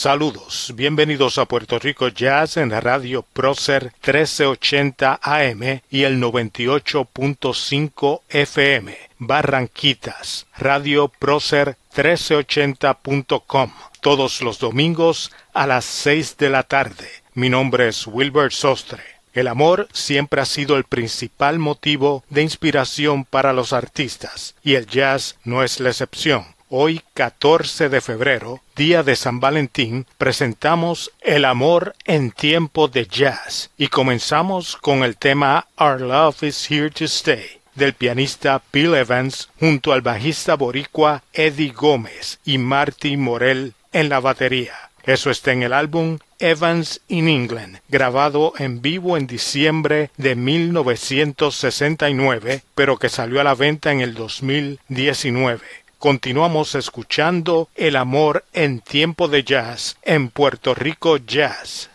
Saludos, bienvenidos a Puerto Rico Jazz en la radio Procer 1380 AM y el 98.5 FM, Barranquitas, radio Procer 1380.com, todos los domingos a las 6 de la tarde. Mi nombre es Wilbert Sostre. El amor siempre ha sido el principal motivo de inspiración para los artistas, y el jazz no es la excepción. Hoy, 14 de febrero, día de San Valentín, presentamos El amor en tiempo de jazz y comenzamos con el tema Our Love is Here to Stay del pianista Bill Evans junto al bajista boricua Eddie Gómez y Marty Morel en la batería. Eso está en el álbum Evans in England, grabado en vivo en diciembre de 1969, pero que salió a la venta en el 2019. Continuamos escuchando El amor en tiempo de jazz en Puerto Rico Jazz.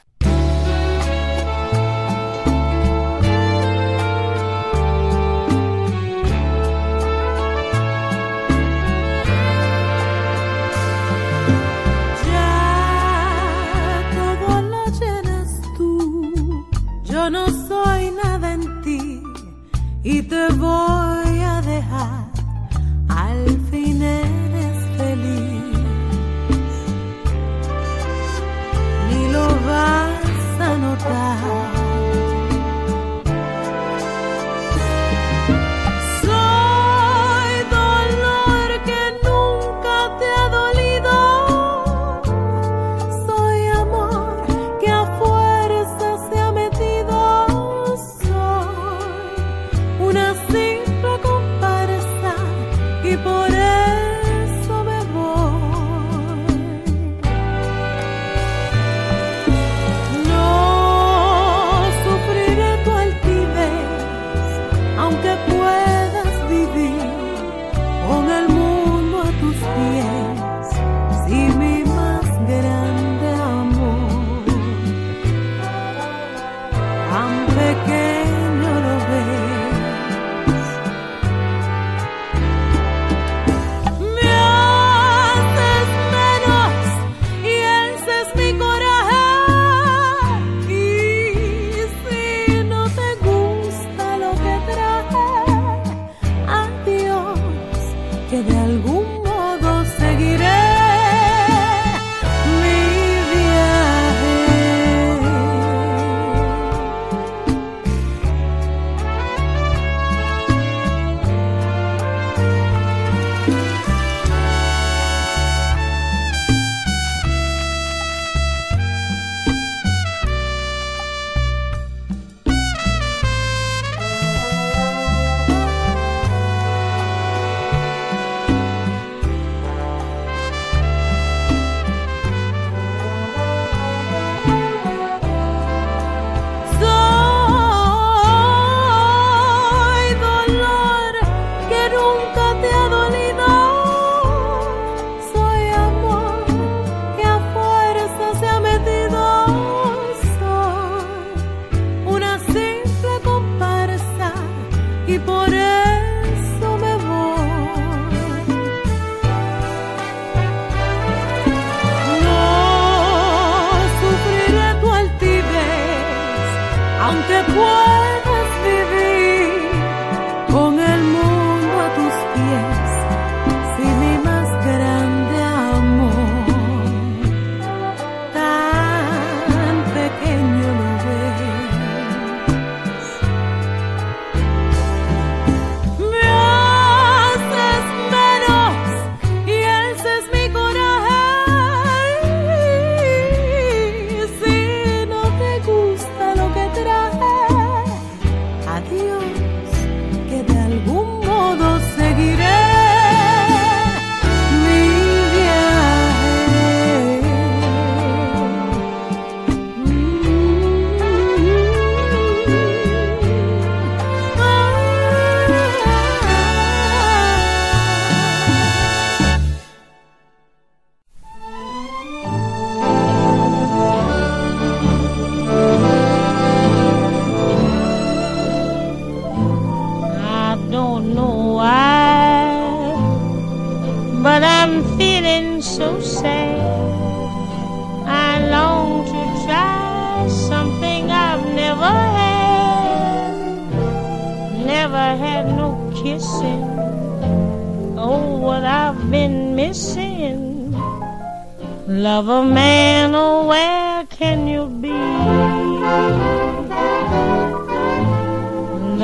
Yo no soy nada en ti y te voy a dejar al 吧。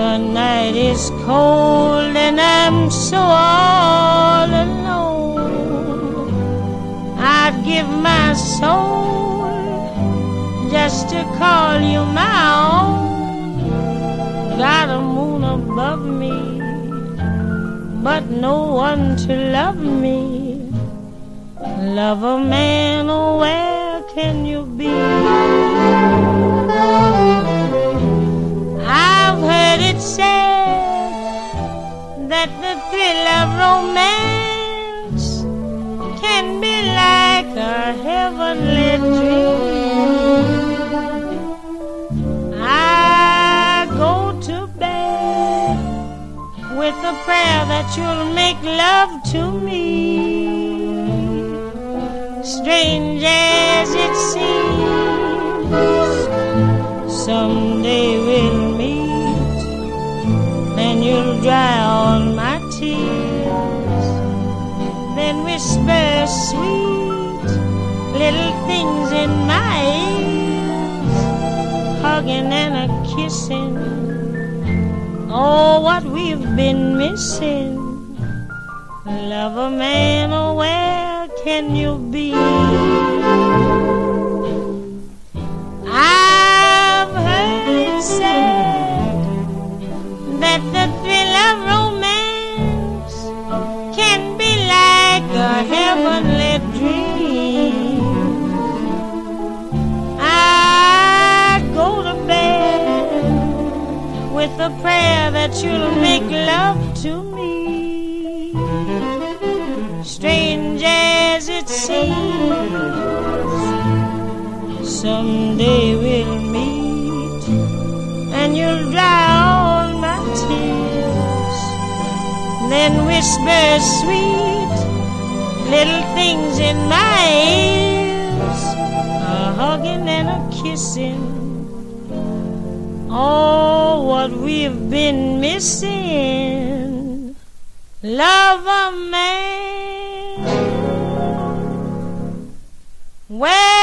The night is cold and I'm so all alone. I'd give my soul just to call you my own. Got a moon above me, but no one to love me. Love a man, oh where can you be? I've heard it said that the thrill of romance can be like a heavenly dream. I go to bed with a prayer that you'll make love to me. Strange as it seems, someday we'll dry all my tears. Then whisper sweet little things in my ears, hugging and a kissing. Oh, what we've been missing. Love a man, oh, where can you be? I've heard it said. The thrill of romance can be like a heavenly dream. I go to bed with a prayer that you'll make love to me. Strange as it seems, someday. Then whisper sweet little things in my ears, a hugging and a kissing. Oh, what we've been missing. Love a man. Where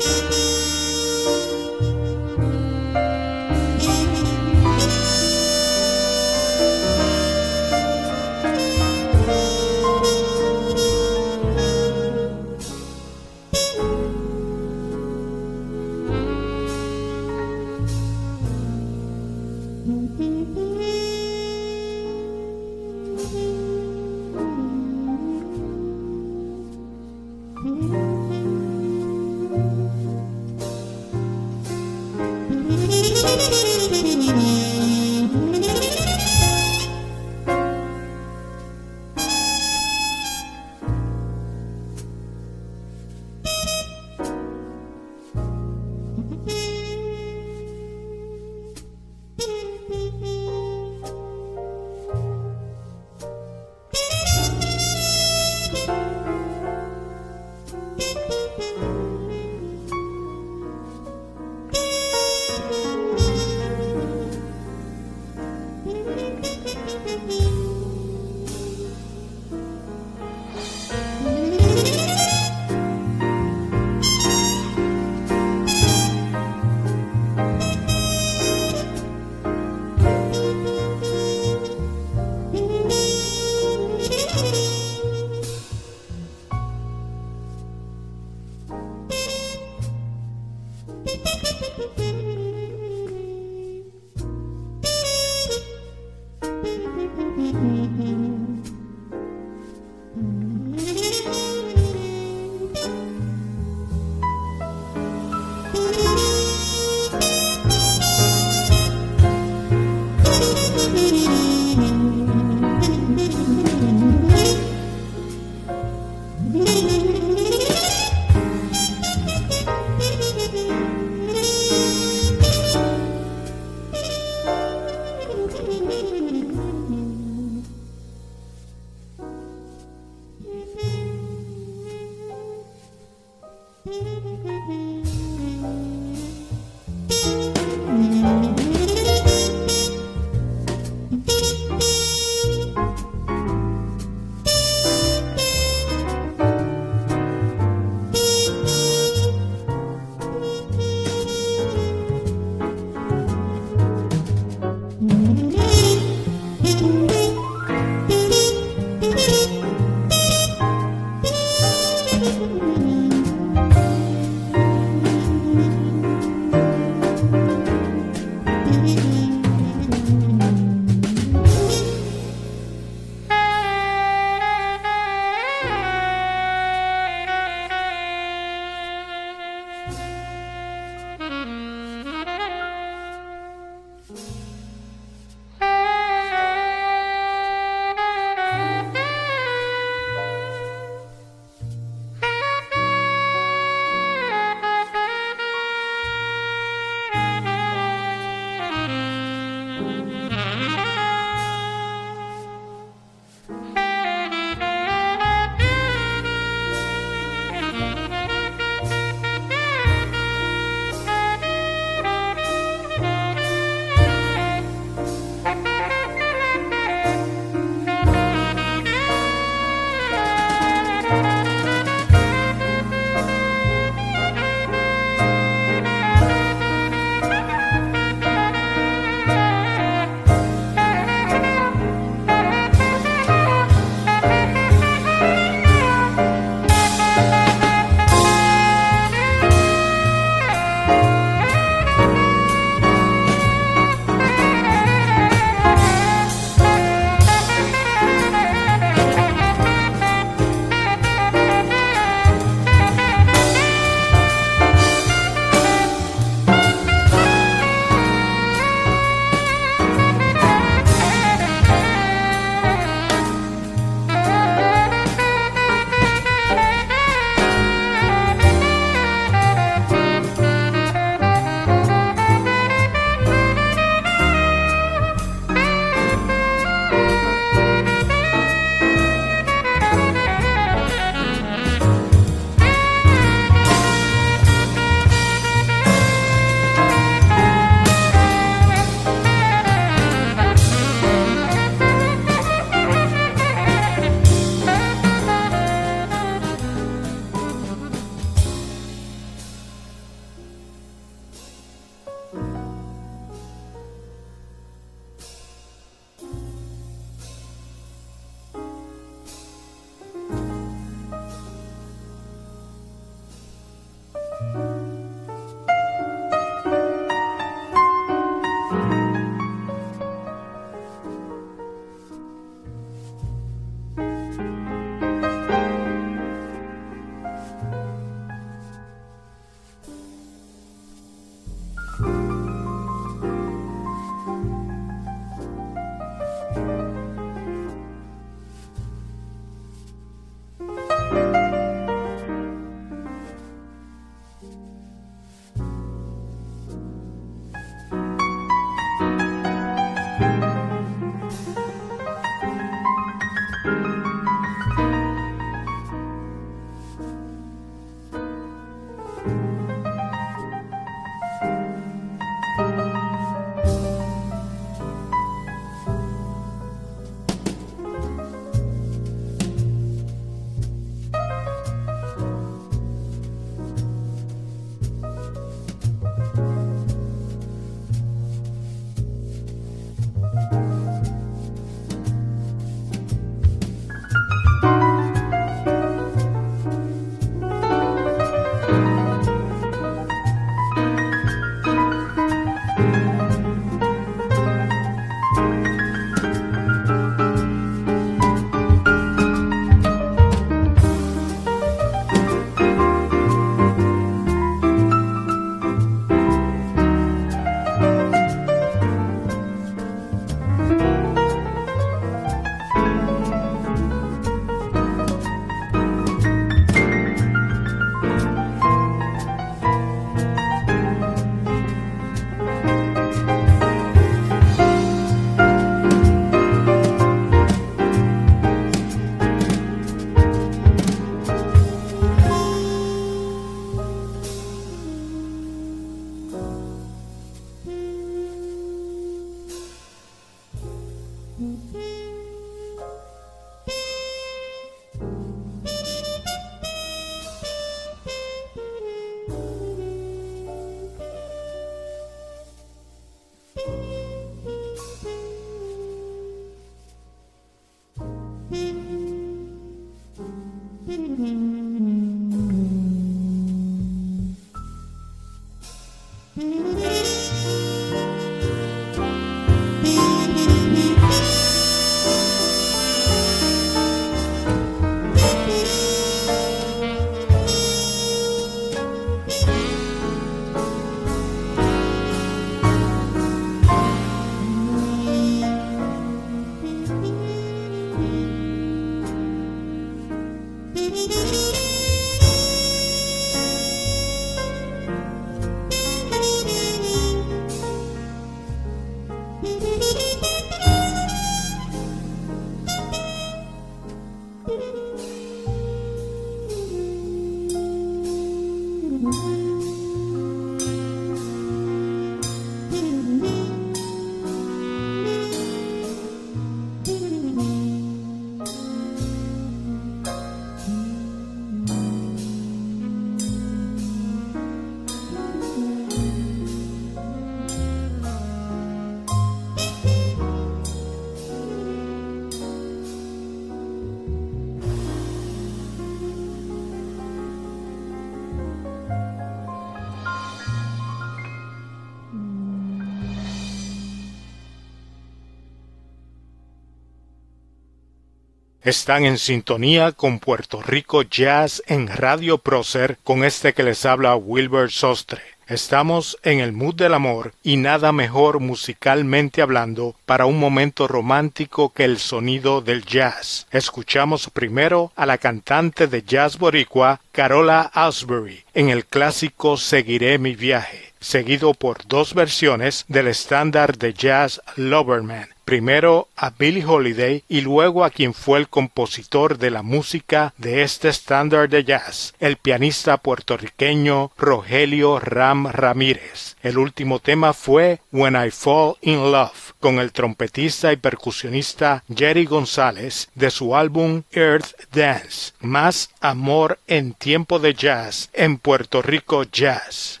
Están en sintonía con Puerto Rico Jazz en Radio Prócer con este que les habla Wilbur Sostre. Estamos en el mood del amor y nada mejor musicalmente hablando para un momento romántico que el sonido del jazz. Escuchamos primero a la cantante de jazz boricua Carola Asbury en el clásico Seguiré mi viaje, seguido por dos versiones del estándar de jazz Loverman primero a Billie Holiday y luego a quien fue el compositor de la música de este estándar de jazz, el pianista puertorriqueño Rogelio Ram Ramírez. El último tema fue When I Fall in Love, con el trompetista y percusionista Jerry González de su álbum Earth Dance, más amor en tiempo de jazz en Puerto Rico Jazz.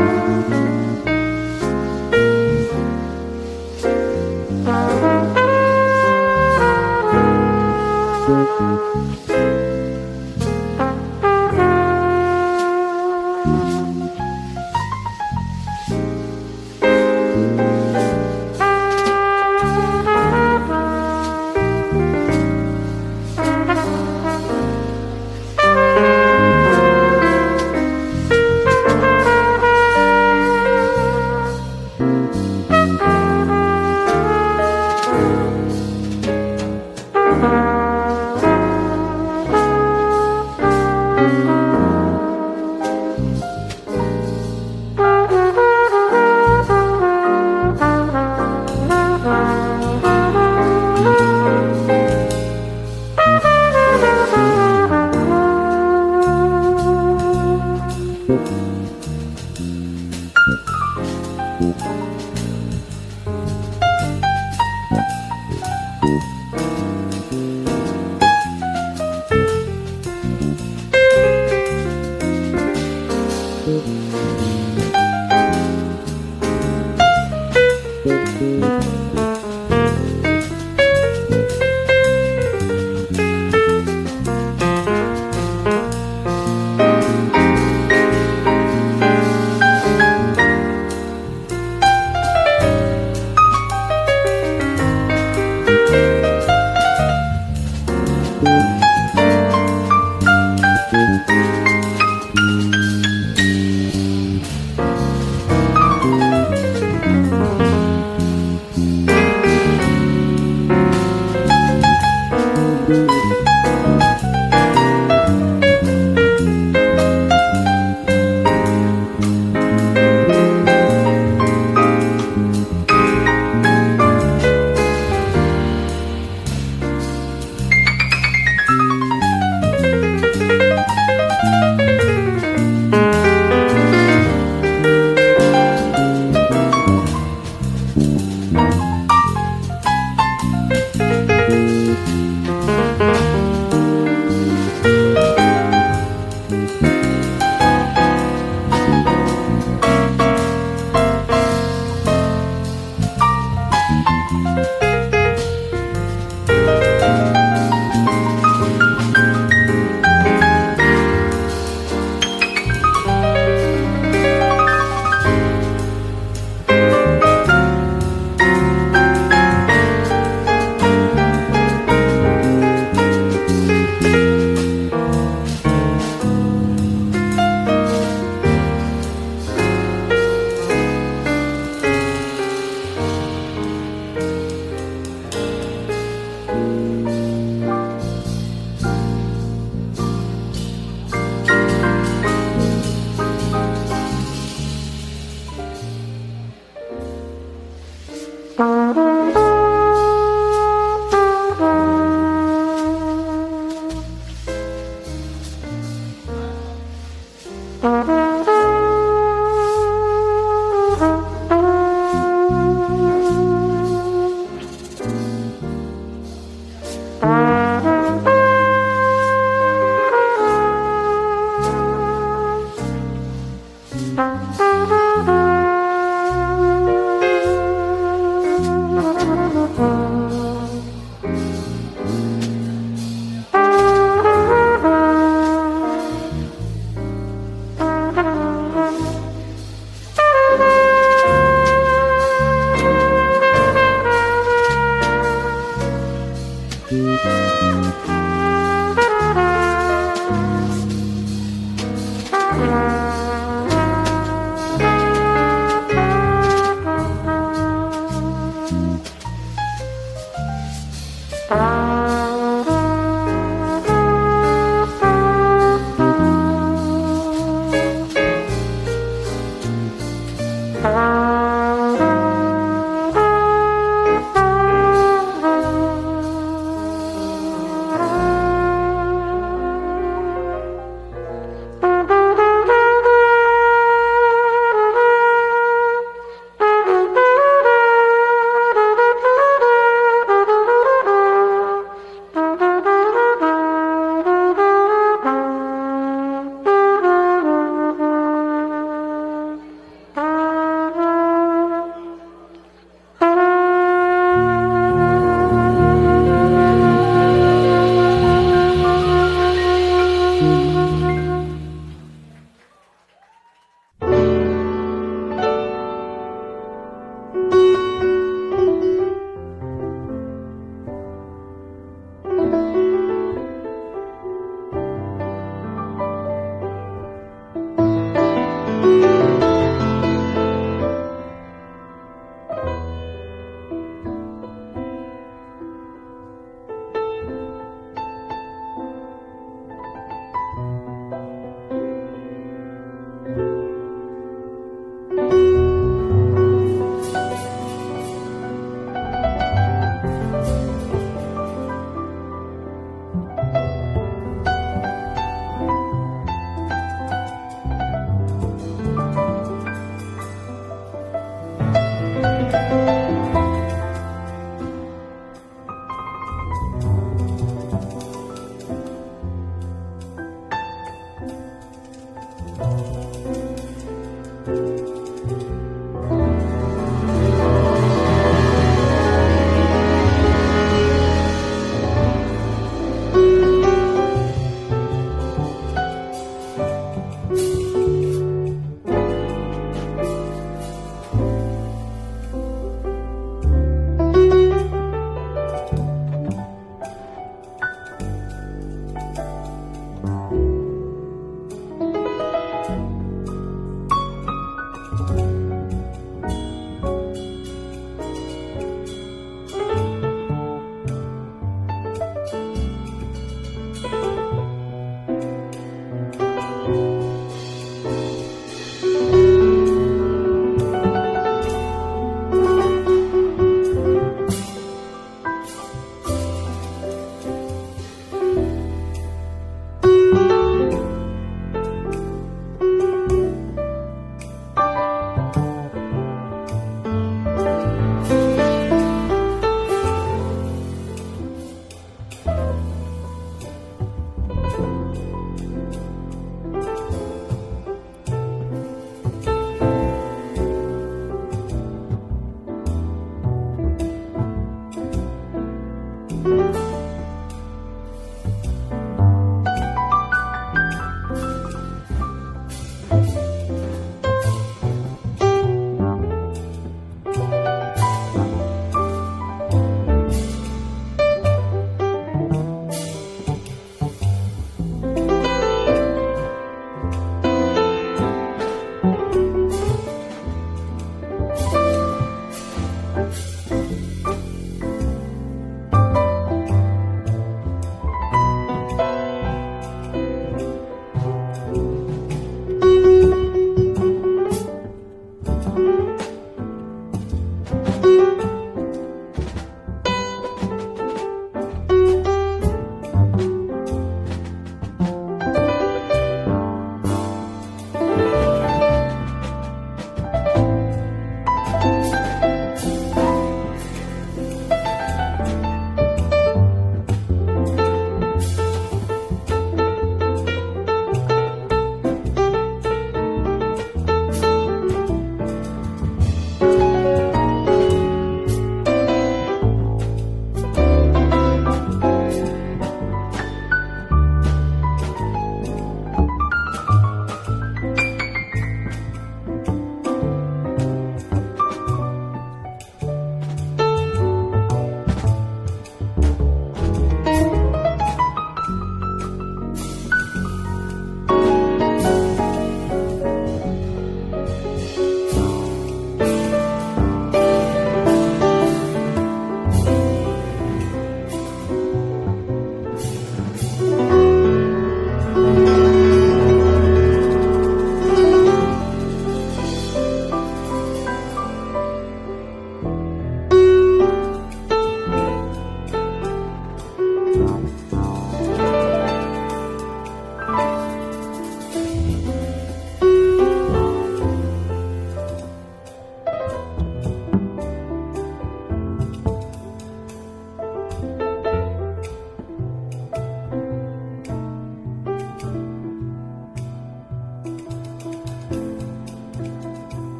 Música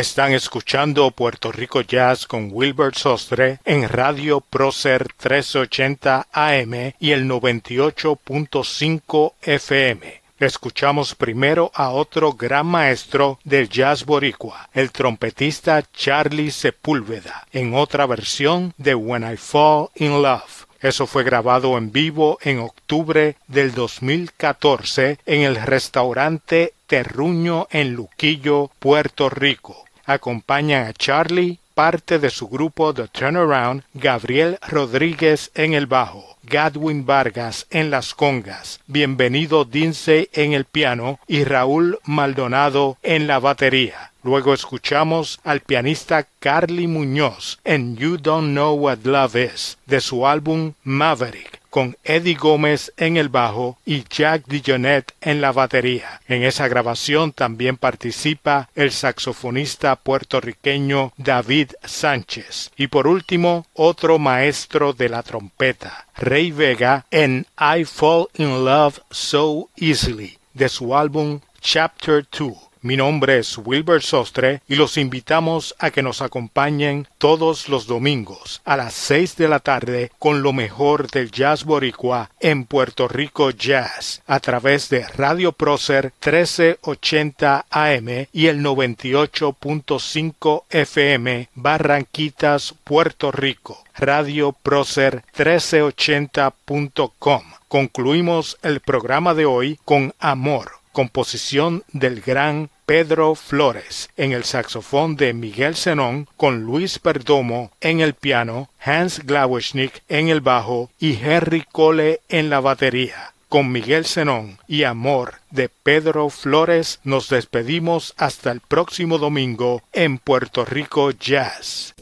Están escuchando Puerto Rico Jazz con Wilbert Sostre en Radio Procer 1380 AM y el 98.5 FM. Escuchamos primero a otro gran maestro del jazz boricua, el trompetista Charlie Sepúlveda, en otra versión de When I Fall in Love. Eso fue grabado en vivo en octubre del 2014 en el restaurante Terruño en Luquillo, Puerto Rico acompañan a Charlie, parte de su grupo The Turnaround, Gabriel Rodríguez en el bajo, Gadwin Vargas en las congas, Bienvenido Dince en el piano y Raúl Maldonado en la batería. Luego escuchamos al pianista Carly Muñoz en You Don't Know What Love Is de su álbum Maverick con Eddie Gómez en el bajo y Jack DeJohnette en la batería. En esa grabación también participa el saxofonista puertorriqueño David Sánchez. Y por último, otro maestro de la trompeta, Rey Vega en I Fall in Love So Easily de su álbum Chapter 2. Mi nombre es Wilbur Sostre y los invitamos a que nos acompañen todos los domingos a las seis de la tarde con lo mejor del jazz boricua en Puerto Rico Jazz a través de Radio Prócer 1380 AM y el 98.5 FM Barranquitas, Puerto Rico. Radio Prócer 1380.com. Concluimos el programa de hoy con Amor composición del gran Pedro Flores en el saxofón de Miguel Zenón con Luis Perdomo en el piano, Hans Glawischnik en el bajo y Henry Cole en la batería. Con Miguel Zenón y Amor de Pedro Flores nos despedimos hasta el próximo domingo en Puerto Rico Jazz.